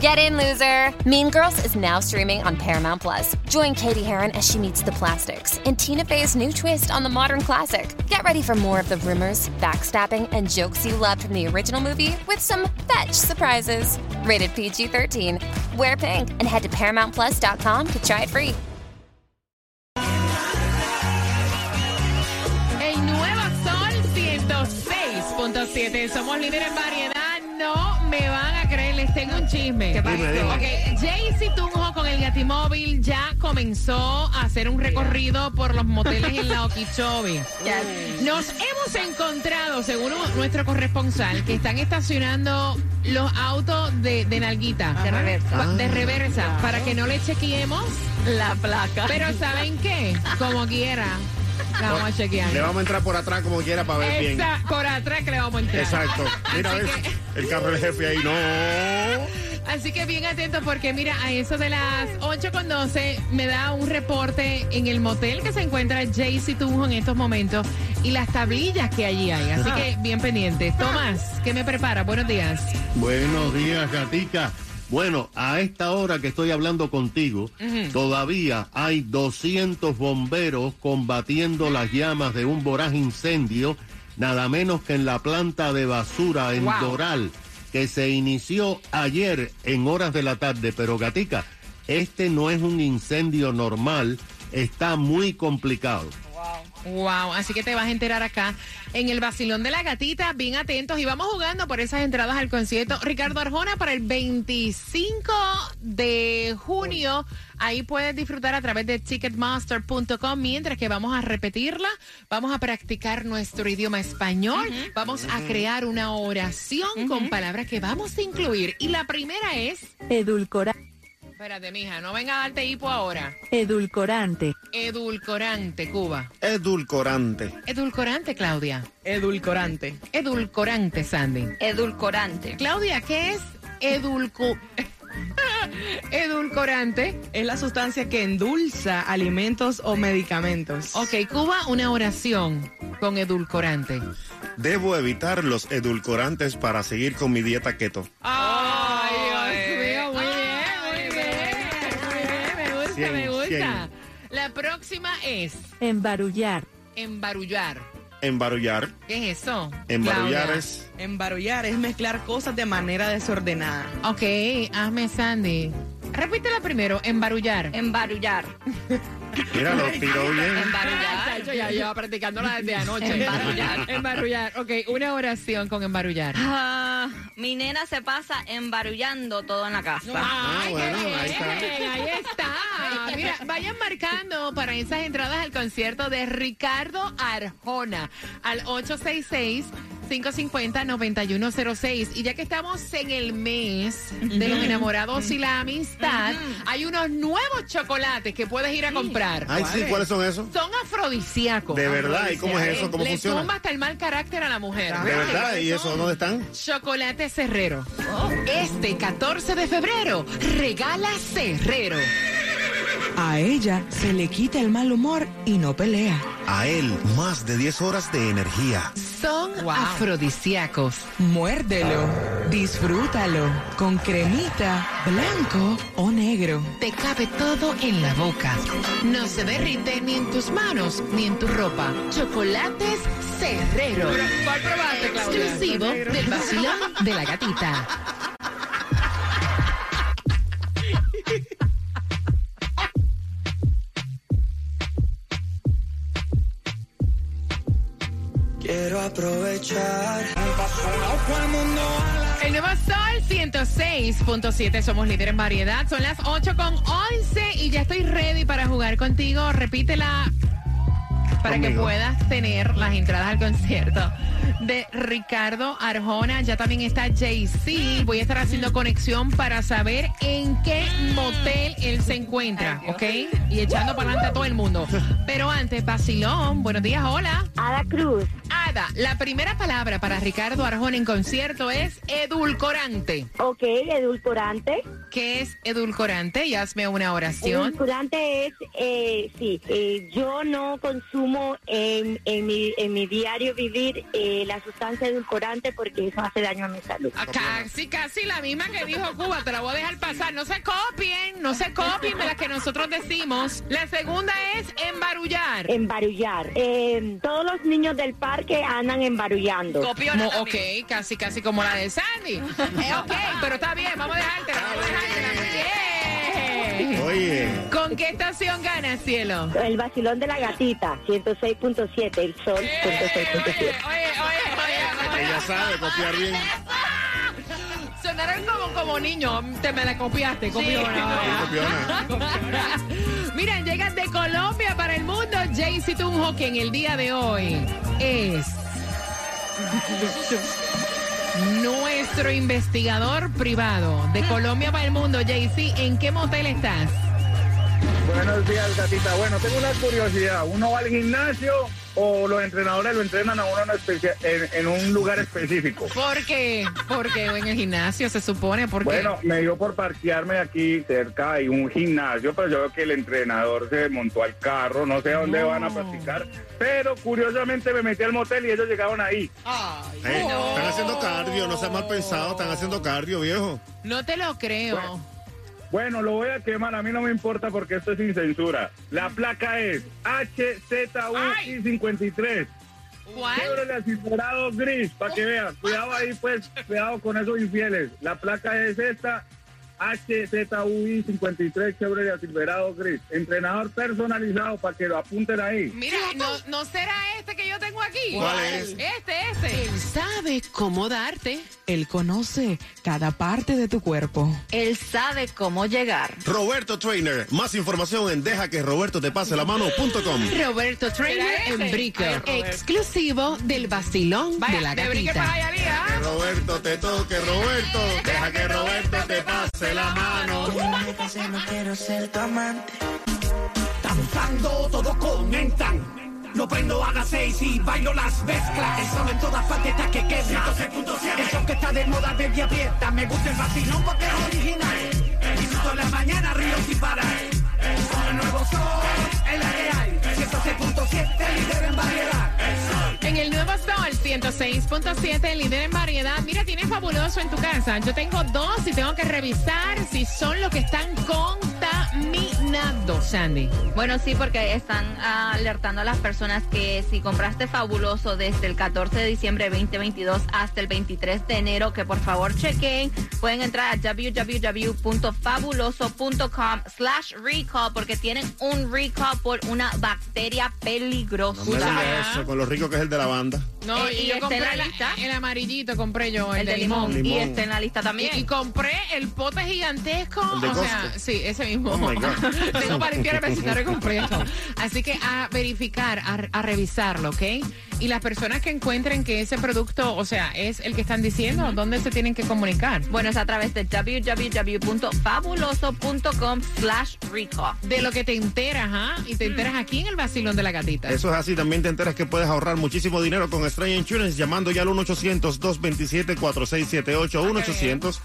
Get in, loser! Mean Girls is now streaming on Paramount Plus. Join Katie Heron as she meets the plastics in Tina Fey's new twist on the modern classic. Get ready for more of the rumors, backstabbing, and jokes you loved from the original movie with some fetch surprises. Rated PG 13. Wear pink and head to ParamountPlus.com to try it free. El nuevo Sol 106.7. Somos líderes en variedad. Tengo un chisme. ¿Qué pasó? Dime, dime. Ok, Jaycee Tunjo con el Gatimóvil ya comenzó a hacer un recorrido por los moteles en la Okeechobee. Nos hemos encontrado, según nuestro corresponsal, que están estacionando los autos de, de Nalguita. De reversa. De reversa, para que no le chequeemos. La placa. Pero ¿saben qué? Como quiera, la vamos a chequear. Le vamos a entrar por atrás como quiera para ver bien. Esa, por atrás que le vamos a entrar. Exacto. Mira, Así ves, que- el carro del jefe ahí, no. Así que bien atentos porque mira, a eso de las 8.12 me da un reporte en el motel que se encuentra Jaycee Tunjo en estos momentos y las tablillas que allí hay. Así que bien pendientes. Tomás, ¿qué me prepara? Buenos días. Buenos días, gatica. Bueno, a esta hora que estoy hablando contigo, todavía hay 200 bomberos combatiendo las llamas de un voraz incendio, nada menos que en la planta de basura en Wow. Doral, que se inició ayer en horas de la tarde. Pero, gatica, este no es un incendio normal, está muy complicado. Wow, así que te vas a enterar acá en el vacilón de la gatita, bien atentos y vamos jugando por esas entradas al concierto. Ricardo Arjona para el 25 de junio, ahí puedes disfrutar a través de ticketmaster.com mientras que vamos a repetirla, vamos a practicar nuestro idioma español, vamos a crear una oración con palabras que vamos a incluir. Y la primera es, Edulcora- espérate mija, no venga a darte hipo ahora, edulcorante, edulcorante Cuba, Edulcorante. edulcorante Claudia. Edulcorante. Edulcorante, Sandy. Edulcorante. Claudia, ¿qué es edulco... edulcorante? Es la sustancia que endulza alimentos o medicamentos. Ok, Cuba, una oración con edulcorante. Debo evitar los edulcorantes para seguir con mi dieta keto. Ay, gusta, me gusta. La próxima es embarullar, embarullar. Embarullar. ¿Qué es eso? Embarullar Claudia? es. Embarullar es mezclar cosas de manera desordenada. Ok, hazme Sandy. Repítela primero, embarullar. Embarullar. Mira, lo tiró bien. Embarullar. Yo ya lleva practicándola desde anoche. Embarullar. Embarullar. Ok, una oración con embarullar. Ah, mi nena se pasa embarullando todo en la casa. Ay, bueno, qué bien, ahí está. ahí está. Mira, vayan marcando para esas entradas al concierto de Ricardo Arjona al 866 550-9106. Y ya que estamos en el mes de los enamorados y la amistad, hay unos nuevos chocolates que puedes ir a comprar. Ay, sí, ¿cuáles son esos? Son afrodisíacos. De verdad, ¿y cómo es eso? ¿Cómo Le funciona? tumba hasta el mal carácter a la mujer. De verdad, ¿y eso dónde están? Chocolate Cerrero. Este 14 de febrero, regala Cerrero. A ella se le quita el mal humor y no pelea. A él, más de 10 horas de energía. Son afrodisíacos. Muérdelo, disfrútalo, con cremita, blanco o negro. Te cabe todo en la boca. No se derrite ni en tus manos ni en tu ropa. Chocolates Cerrero. ¿Cuál probaste, Claudia? Exclusivo del vacilón de la gatita. Quiero aprovechar. El nuevo Sol 106.7, somos líder en variedad. Son las 8 con 11 y ya estoy ready para jugar contigo. Repítela para que puedas tener las entradas al concierto de Ricardo Arjona. Ya también está JC. Voy a estar haciendo conexión para saber en qué motel él se encuentra, ¿ok? Y echando para adelante a todo el mundo. Pero antes, Basilón, buenos días, hola. Ada Cruz. Ada, la primera palabra para Ricardo Arjona en concierto es edulcorante. Ok, edulcorante. ¿Qué es edulcorante? Y hazme una oración. Edulcorante es, eh, sí, eh, yo no consumo en, en, mi, en mi diario vivir eh, la sustancia edulcorante porque eso hace daño a mi salud. Ah, Casi, casi la misma que dijo Cuba, te la voy a dejar pasar. No se copien, no se copien de las que nosotros decimos. La segunda es embarullar. Embarullar. Eh, todos los niños del parque andan embarullando. Mo- ok, casi, casi como la de Sandy. Eh, ok, pero está bien, vamos a dejártela, vamos a dejártela. ¿Con qué estación ganas, cielo? El vacilón de la gatita, 106.7, el sol, 106.7. Oye, oye, oye. Ella sabe copiar bien. Sonaron como, como niños. Te me la copiaste, copiona. Copiona. Miren, llegan de Colombia para el mundo. Jaycee Tunjo, que en el día de hoy es nuestro investigador privado de Colombia para el mundo. Jaycee, ¿en qué motel estás? Buenos días, gatita. Bueno, tengo una curiosidad. ¿Uno va al gimnasio o los entrenadores lo entrenan a uno en, especia- en- en un lugar específico? ¿Por qué? Porque en el gimnasio se supone, porque Bueno, me dio por parquearme aquí cerca. Hay un gimnasio, pero yo veo que el entrenador se montó al carro. No sé a dónde van a practicar. Pero curiosamente me metí al motel y ellos llegaron ahí. Eh, Están haciendo cardio, no seas mal pensado, están haciendo cardio, viejo. no te lo creo. Bueno, lo voy a quemar, a mí no me importa porque esto es sin censura. La placa es HZUI53. ¿Cuál? Chevrolet acinturado gris, para que vean. Cuidado ahí, pues, cuidado con esos infieles. La placa es esta, HZUI53 Chevrolet acinturado gris. Entrenador personalizado para que lo apunten ahí. Mira, no, no será este que yo tengo aquí. ¿Cuál es? Este, este. Él sabe cómo darte. Él conoce cada parte de tu cuerpo. Él sabe cómo llegar. Roberto Trainer, más información en deja que Roberto te pase la mano.com. Roberto Trainer en Brico. Ay, Roberto. Exclusivo del vacilón Vaya, de la de Brique para gatita. Roberto te toque, Roberto. Deja que Roberto te pase la mano. no quiero ser tu amante. Están usando, todos comentan. Lo prendo a las seis y bailo las mezclas. El sol en todas partes está que quema. El show que está de moda, baby aprieta. Me gusta el vacilón porque es original. Disfruto en la mañana, río sin parar. Con el nuevo sol, en la real. 106.7, líder en variedad. El nuevo Sol 106.7, líder en variedad. Mira, tienes fabuloso en tu casa. Yo tengo dos y tengo que revisar si son los que están contaminados, Sandy. Bueno, sí, porque están ah, alertando a las personas que si compraste fabuloso desde el 14 de diciembre de 2022 hasta el 23 de enero, que por favor chequen, pueden entrar a www.fabuloso.com slash recall porque tienen un recall por una bacteria peligrosa. No me digas eso, con lo rico que es el de la banda. No, Eh, y, y yo compré en la la- lista. el amarillito, compré yo, el, el de de limón. limón. Y está en la lista también. Y, y compré el pote gigantesco, El de o sea, sí, ese mismo. Oh, my God. Tengo para limpiar el vecindario completo. Así que a verificar, a, a revisarlo, ¿ok? Y las personas que encuentren que ese producto, o sea, es el que están diciendo, ¿dónde se tienen que comunicar? Bueno, es a través de www.fabuloso.com slash recall. De lo que te enteras, ¿ah? Y te enteras aquí en el vacilón de la gatita. Eso es así, también te enteras que puedes ahorrar muchísimo dinero con Strange Insurance llamando ya al 1-800-227-4678.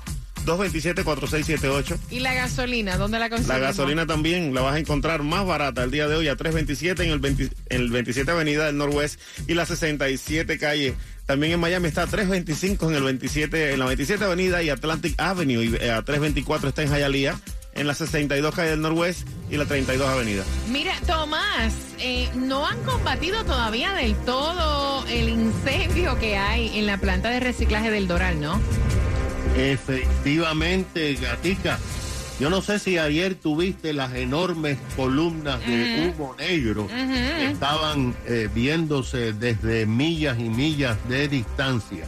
1-800-227-4678. ¿Y la gasolina? ¿Dónde la La conseguimos? gasolina también la vas a encontrar más barata el día de hoy a 327 en el, 20 en el 27 Avenida del Norwest y la 67 calle. También en Miami está a 325 en el 27 en la 27 Avenida y Atlantic Avenue y eh, a 324 está en Hialeah en la 62 calle del Norwest y la 32 Avenida. Mira, Tomás, eh, no han combatido todavía del todo el incendio que hay en la planta de reciclaje del Doral, ¿no? Efectivamente, Gatica. Yo no sé si ayer tuviste las enormes columnas de humo negro que estaban eh, viéndose desde millas y millas de distancia.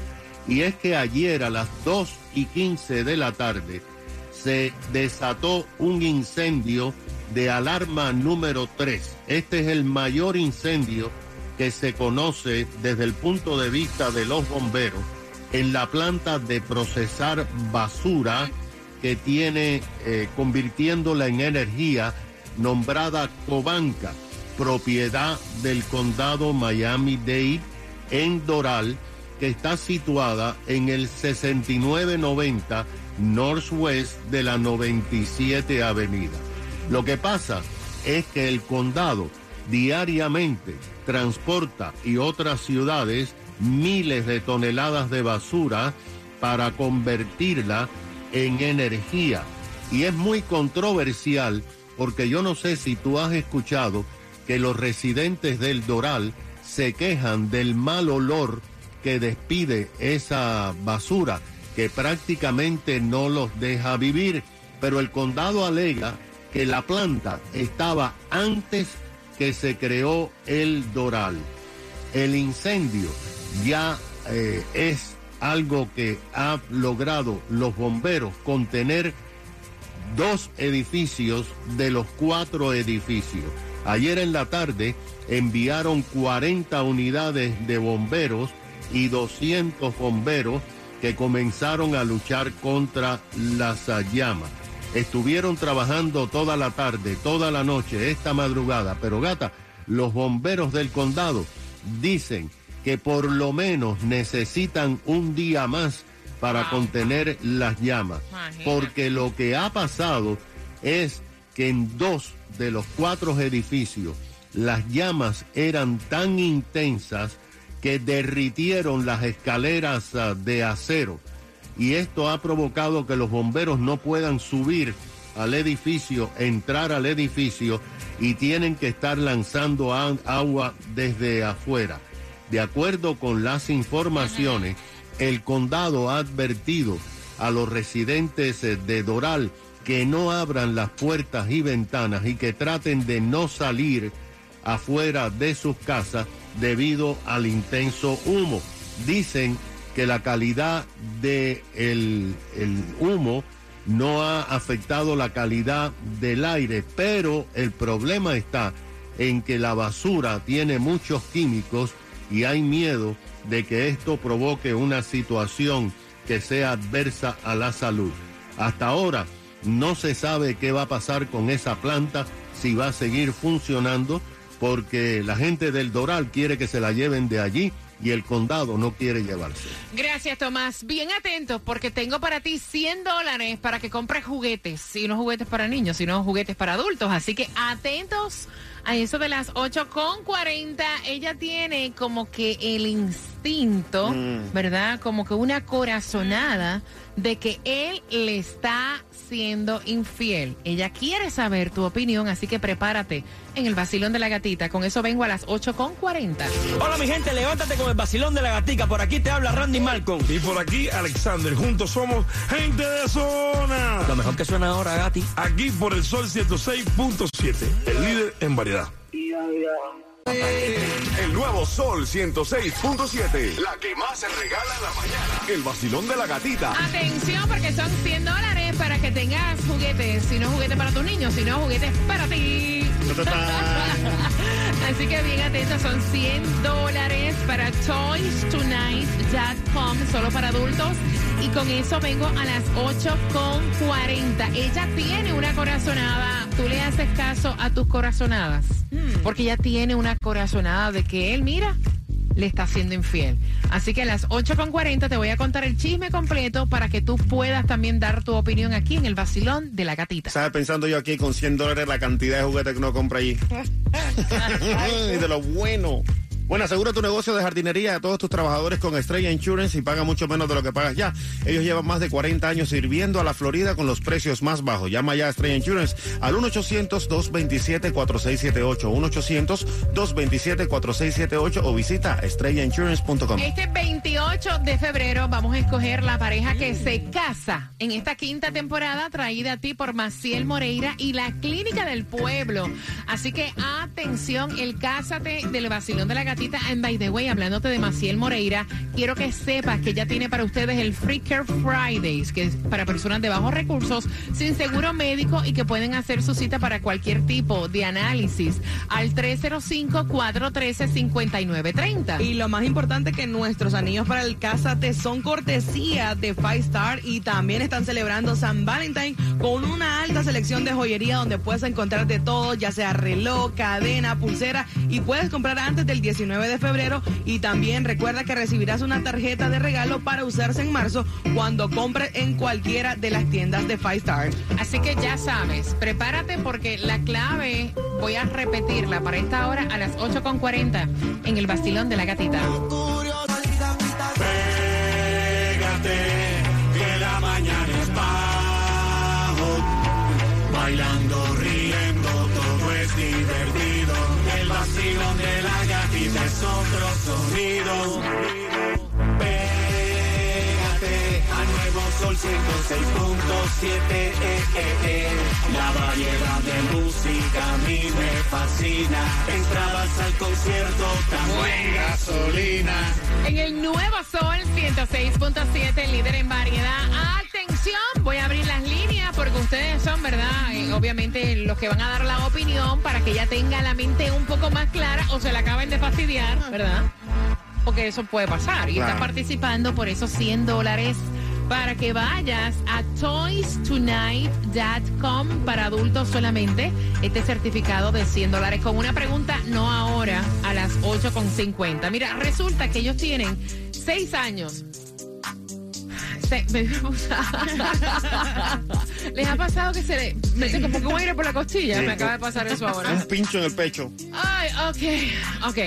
Y es que ayer a las 2 y 15 de la tarde se desató un incendio de alarma número 3. Este es el mayor incendio que se conoce desde el punto de vista de los bomberos en la planta de procesar basura que tiene eh, convirtiéndola en energía nombrada Cobanca, propiedad del condado Miami-Dade en Doral, que está situada en el 6990 Northwest de la 97 Avenida. Lo que pasa es que el condado diariamente transporta y otras ciudades miles de toneladas de basura para convertirla en energía. Y es muy controversial porque yo no sé si tú has escuchado que los residentes del Doral se quejan del mal olor que despide esa basura que prácticamente no los deja vivir, pero el condado alega que la planta estaba antes que se creó el Doral. El incendio ya eh, es algo que ha logrado los bomberos contener dos edificios de los cuatro edificios. Ayer en la tarde enviaron 40 unidades de bomberos y 200 bomberos que comenzaron a luchar contra las llamas. Estuvieron trabajando toda la tarde, toda la noche, esta madrugada, pero gata, los bomberos del condado dicen que por lo menos necesitan un día más para contener las llamas, porque lo que ha pasado es que en dos de los cuatro edificios las llamas eran tan intensas que derritieron las escaleras ah, de acero. Y esto ha provocado que los bomberos no puedan subir al edificio, entrar al edificio y tienen que estar lanzando agua desde afuera. De acuerdo con las informaciones, el condado ha advertido a los residentes de Doral que no abran las puertas y ventanas y que traten de no salir afuera de sus casas debido al intenso humo. Dicen que la calidad del de el humo no ha afectado la calidad del aire, pero el problema está en que la basura tiene muchos químicos y hay miedo de que esto provoque una situación que sea adversa a la salud. Hasta ahora no se sabe qué va a pasar con esa planta, si va a seguir funcionando porque la gente del Doral quiere que se la lleven de allí y el condado no quiere llevarse. Gracias, Tomás. Bien atentos, porque tengo para ti 100 dólares para que compres juguetes. Y no juguetes para niños, sino juguetes para adultos. Así que atentos a eso de las 8 con 40. Ella tiene como que el instinto, Mm. ¿verdad? Como que una corazonada de que él le está siendo infiel. Ella quiere saber tu opinión, así que prepárate en el vacilón de la gatita. Con eso vengo a las 8 con 40. Hola mi gente, levántate con el vacilón de la gatica. Por aquí te habla Randy Malcolm. Y por aquí Alexander. Juntos somos gente de zona. Lo mejor que suena ahora, Gati. Aquí por el Sol 106.7, el líder en variedad. El nuevo Sol 106.7. La que más se regala en la mañana. El vacilón de la gatita. Atención, porque son 100 dólares para que tengas juguetes. Si no juguetes para tus niños, sino juguetes para ti. Así que bien atentos, son 100 dólares para toystonight.com, solo para adultos. Y con eso vengo a las 8 con 40. Ella tiene una corazonada. ¿Tú le haces caso a tus corazonadas? Porque ella tiene una corazonada de que él, mira, le está siendo infiel. Así que a las 8 con 40 te voy a contar el chisme completo para que tú puedas también dar tu opinión aquí en el vacilón de la gatita. ¿Sabes? Pensando yo aquí con 100 dólares la cantidad de juguetes que uno compra allí. y de lo bueno. Bueno, asegura tu negocio de jardinería a todos tus trabajadores con Estrella Insurance y paga mucho menos de lo que pagas ya. Ellos llevan más de 40 años sirviendo a la Florida con los precios más bajos. Llama ya a Estrella Insurance al 1-800-227-4678. 1-800-227-4678 o visita estrellainsurance.com. Este 28 de febrero vamos a escoger la pareja que se casa en esta quinta temporada traída a ti por Maciel Moreira y la Clínica del Pueblo. Así que atención, el Cásate del Vacilón de la Gatita. And by the way, hablándote de Maciel Moreira, quiero que sepas que ella tiene para ustedes el Free Care Fridays, que es para personas de bajos recursos, sin seguro médico y que pueden hacer su cita para cualquier tipo de análisis al 305-413-5930. Y lo más importante que nuestros anillos para el Cásate son cortesía de Five Star y también están celebrando San Valentín con una alta selección de joyería donde puedes encontrar de todo, ya sea reloj, cadena, pulsera y puedes comprar antes del 19 19 de febrero y también recuerda que recibirás una tarjeta de regalo para usarse en marzo cuando compres en cualquiera de las tiendas de Five Star. Así que ya sabes, prepárate porque la clave voy a repetirla para esta hora a las 8.40 en el Bastilón de la Gatita. Pégate, que la mañana es bajo. Bailando, riendo, todo es divertido. El vacilón de la es otro sonido. Pégate a nuevo sol 106.7. eh, eh, eh. La variedad de música a mí me fascina. Entradas al concierto, también gasolina. En el Nuevo Sol 106.7, líder en variedad. Atención, voy a abrir las líneas porque ustedes son, ¿verdad? Eh, obviamente los que van a dar la opinión para que ella tenga la mente un poco más clara o se la acaben de fastidiar, ¿verdad? Porque eso puede pasar. Y está Claro. participando por esos 100 dólares para que vayas a toystonight.com para adultos solamente. Este certificado de 100 dólares con una pregunta, no ahora, a las 8.50. Mira, resulta que ellos tienen 6 años. Se- ¿Les ha pasado que se le mete como que un aire por la costilla? Me acaba de pasar eso ahora. Un pincho en el pecho. Ay, ok, ok.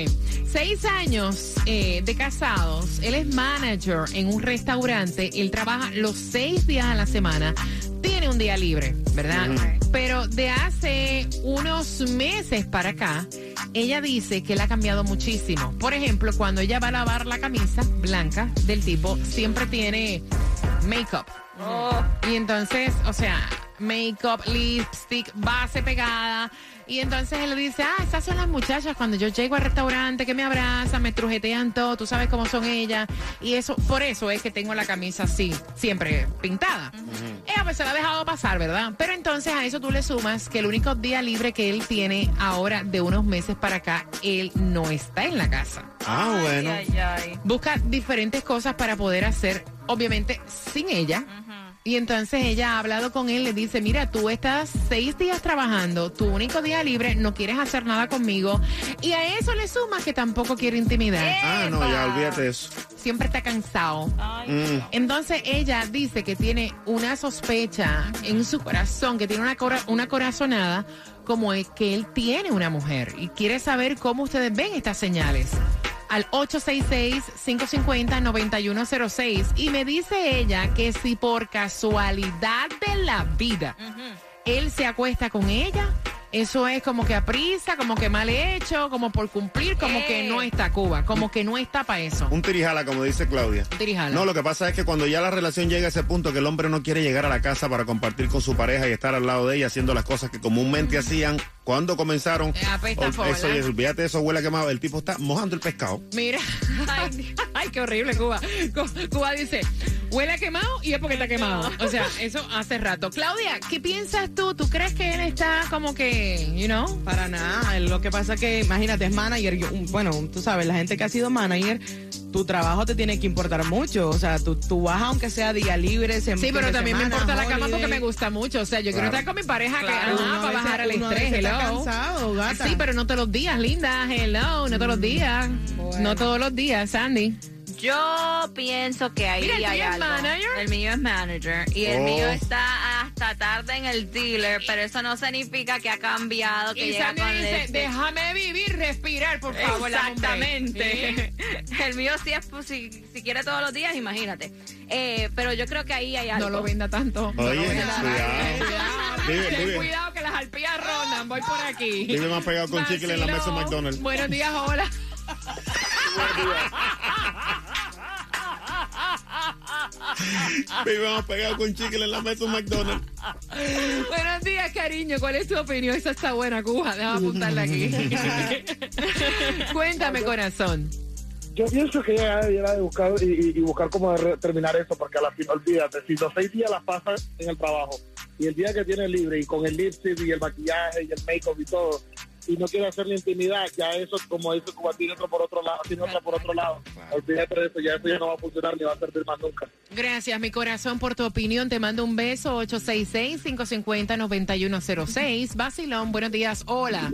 Seis años eh, de casados. Él es manager en un restaurante. Él trabaja los seis días a la semana. Tiene un día libre, ¿verdad? Pero de hace unos meses para acá, ella dice que él ha cambiado muchísimo. Por ejemplo, cuando ella va a lavar la camisa blanca del tipo, siempre tiene make-up. Y entonces, o sea, make-up, lipstick, base pegada. Y entonces él dice, ah, esas son las muchachas cuando yo llego al restaurante que me abrazan, me trujetean todo, tú sabes cómo son ellas. Y eso, por eso es que tengo la camisa así, siempre pintada. Ella pues se la ha dejado pasar, ¿verdad? Pero entonces a eso tú le sumas que el único día libre que él tiene ahora de unos meses para acá, él no está en la casa. Ah, bueno. Busca diferentes cosas para poder hacer, obviamente, sin ella. Y entonces ella ha hablado con él, le dice, mira, tú estás seis días trabajando, tu único día libre, no quieres hacer nada conmigo. Y a eso le sumas que tampoco quiere intimidad. Ah, no, ya olvídate eso. Siempre está cansado. Mm. Entonces ella dice que tiene una sospecha en su corazón, que tiene una, cora- una corazonada, como es que él tiene una mujer y quiere saber cómo ustedes ven estas señales. Al 866-550-9106. Y me dice ella que si por casualidad de la vida él se acuesta con ella, eso es como que a prisa, como que mal hecho, como por cumplir, como que no está Cuba, como que no está para eso. Un tirijala, como dice Claudia. Tirijala. No, lo que pasa es que cuando ya la relación llega a ese punto que el hombre no quiere llegar a la casa para compartir con su pareja y estar al lado de ella haciendo las cosas que comúnmente hacían cuando comenzaron. apesta ol- fola. eso, olvídate de eso, huele a quemado. El tipo está mojando el pescado. Mira, ay, qué horrible Cuba. Cu- Cuba dice, huele a quemado y es porque está quemado. O sea, eso hace rato. Claudia, ¿qué piensas tú? ¿Tú crees que él está como que, you know? Para nada. Lo que pasa que, imagínate, es manager. yo- bueno, tú sabes, la gente que ha sido manager, tu trabajo te tiene que importar mucho. O sea, tú, tú vas aunque sea día libre, sem- Sí, pero también me importa la cama porque me gusta mucho. O sea, yo quiero Claro. estar con mi pareja Claro, que, para bajar el estrés. hello. cansado, gata. Sí, pero no todos los días, linda. Hello, no todos los días. No todos los días, Sandy. Yo pienso que ahí Mira, ¿el hay algo. manager? El mío es manager y el Oh. mío está hasta tarde en el dealer, pero eso no significa que ha cambiado, que Y llega Sandy con dice, lipstick. déjame vivir, respirar, por favor. dame un break". Exactamente. ¿Sí? El mío sí es, pues, si, si quiere todos los días, imagínate. Eh, pero yo creo que ahí hay algo. No lo venda tanto. No Oye, lo venda tanto. cuidado. Vive, Ten vive. cuidado que las arpías rondan. Voy por aquí. Vive más pegado con chicle en la mesa de. McDonald's. Buenos días, hola. Vive más pegado con chicle en la mesa de McDonald's. Buenos días, cariño. ¿Cuál es tu opinión? Esa está buena, Cuba. Déjame apuntarla aquí. Cuéntame, corazón. Yo pienso que ella debiera de buscar y, buscar cómo terminar eso, porque a la final, olvídate, si los seis días las pasa en el trabajo y el día que tiene libre y con el lipstick y el maquillaje y el make-up y todo, y no quiere hacer la intimidad, ya eso, como dice Cuba, tiene otro por otro lado, tiene otra por otro lado. Olvídate de eso, ya eso ya no va a funcionar ni va a servir más nunca. Gracias, mi corazón, por tu opinión. Te mando un beso. 866-550-9106. Basilón, buenos días. Hola.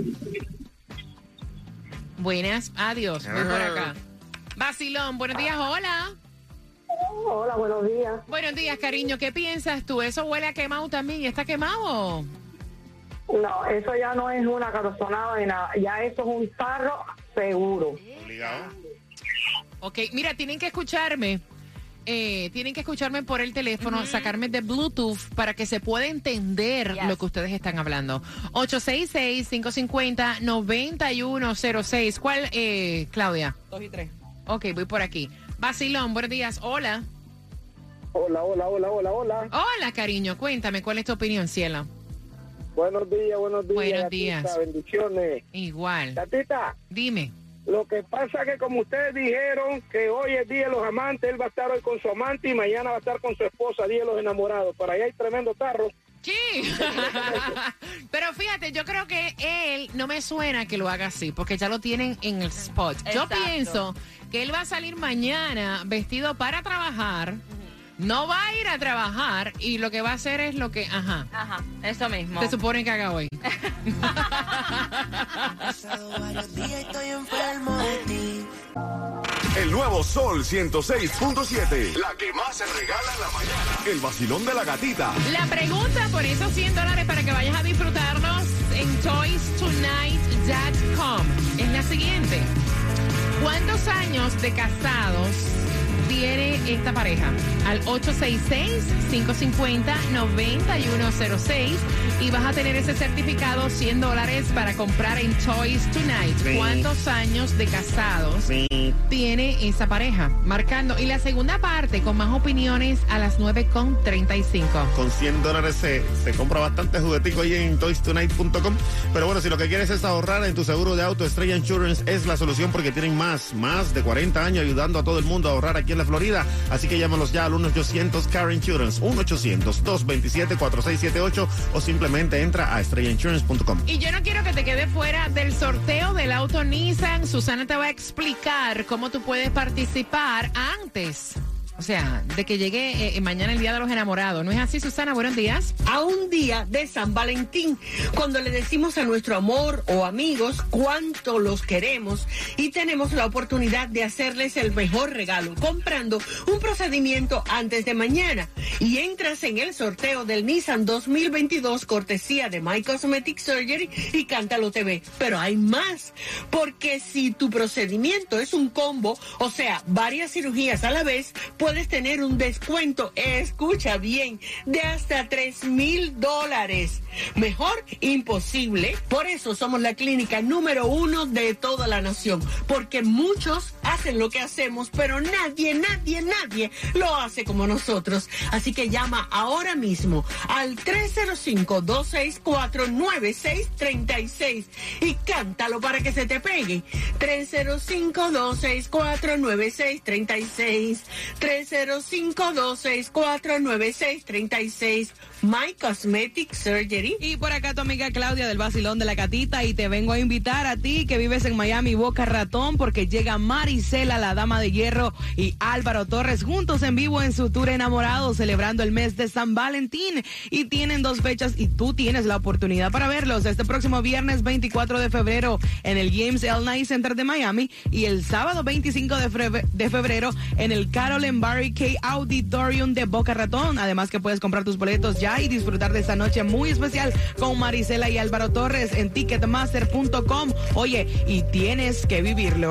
Buenas, adiós. Voy por acá. Vacilón, buenos días, hola. Hola, buenos días. Buenos días, cariño. ¿Qué piensas tú? ¿Eso huele a quemado también? ¿Y está quemado? No, eso ya no es una carrozonada ni nada. Ya eso es un tarro seguro. Obligado. Ok, mira, tienen que escucharme. Eh, tienen que escucharme por el teléfono, sacarme de Bluetooth para que se pueda entender lo que ustedes están hablando. 866-550-9106. ¿Cuál, eh, Claudia? Dos y tres. Ok, voy por aquí. Basilón, buenos días. Hola. Hola, hola, hola, hola, hola. Hola, cariño. Cuéntame, ¿cuál es tu opinión, cielo? Buenos días, buenos días. Buenos gatita, días. Bendiciones. Igual. Gatita, Dime. lo que pasa que como ustedes dijeron que hoy es Día de los Amantes, él va a estar hoy con su amante y mañana va a estar con su esposa, Día de los Enamorados. Para allá hay tremendo tarro. Sí. Pero fíjate, yo creo que él no me suena que lo haga así, porque ya lo tienen en el spot. Yo Exacto. pienso que él va a salir mañana vestido para trabajar, no va a ir a trabajar y lo que va a hacer es lo que, ajá, Ajá, eso mismo. se supone que haga hoy. El nuevo Sol 106.7. La que más se regala en la mañana. El vacilón de la gatita. La pregunta por esos 100 dólares para que vayas a disfrutarlos en toystonight.com es la siguiente. ¿Cuántos años de casados tiene esta pareja? Al 866-550-9106 y vas a tener ese certificado 100 dólares para comprar en Toys Tonight. Sí. ¿Cuántos años de casados tiene esa pareja? Marcando. Y la segunda parte con más opiniones a las 9.35. Con 100 dólares se, se compra bastante juguetico ahí en toystonight.com. Pero bueno, si lo que quieres es ahorrar en tu seguro de auto, Estrella Insurance es la solución porque tienen más, más de 40 años ayudando a todo el mundo a ahorrar aquí en la Florida. Así que llámalos ya al 1-800-CAR Insurance, 1-800-227-4678 o simplemente entra a estrellainsurance.com. Y yo no quiero que te quedes fuera del sorteo del auto Nissan. Susana te va a explicar cómo tú puedes participar antes. O sea, de que llegue eh, mañana el Día de los Enamorados. ¿No es así, Susana? Buenos días. a un día de San Valentín, cuando le decimos a nuestro amor o amigos cuánto los queremos y tenemos la oportunidad de hacerles el mejor regalo comprando un procedimiento antes de mañana y entras en el sorteo del Nissan 2022 cortesía de My Cosmetic Surgery y Cántalo TV. Pero hay más, porque si tu procedimiento es un combo, o sea, varias cirugías a la vez, puedes tener un descuento, escucha bien, de hasta 3 mil dólares. Mejor, imposible. Por eso somos la clínica número uno de toda la nación, porque muchos hacen lo que hacemos, pero nadie, nadie, nadie lo hace como nosotros. Así que llama ahora mismo al 305-264-9636 y cántalo para que se te pegue. 305-264-9636. 305-264-9636. My Cosmetic Surgery. Y por acá tu amiga Claudia del Basilón de la Catita y te vengo a invitar a ti que vives en Miami, Boca Ratón, porque llega Marisela, la Dama de Hierro, y Álvaro Torres juntos en vivo en su tour enamorado, celebrando el mes de San Valentín. Y tienen dos fechas y tú tienes la oportunidad para verlos este próximo viernes 24 de febrero en el James L. Knight Center de Miami y el sábado 25 de, febrero en el Carol K Auditorium de Boca Ratón. Además que puedes comprar tus boletos ya y disfrutar de esta noche muy especial con Marisela y Álvaro Torres en ticketmaster.com. Oye, y tienes que vivirlo.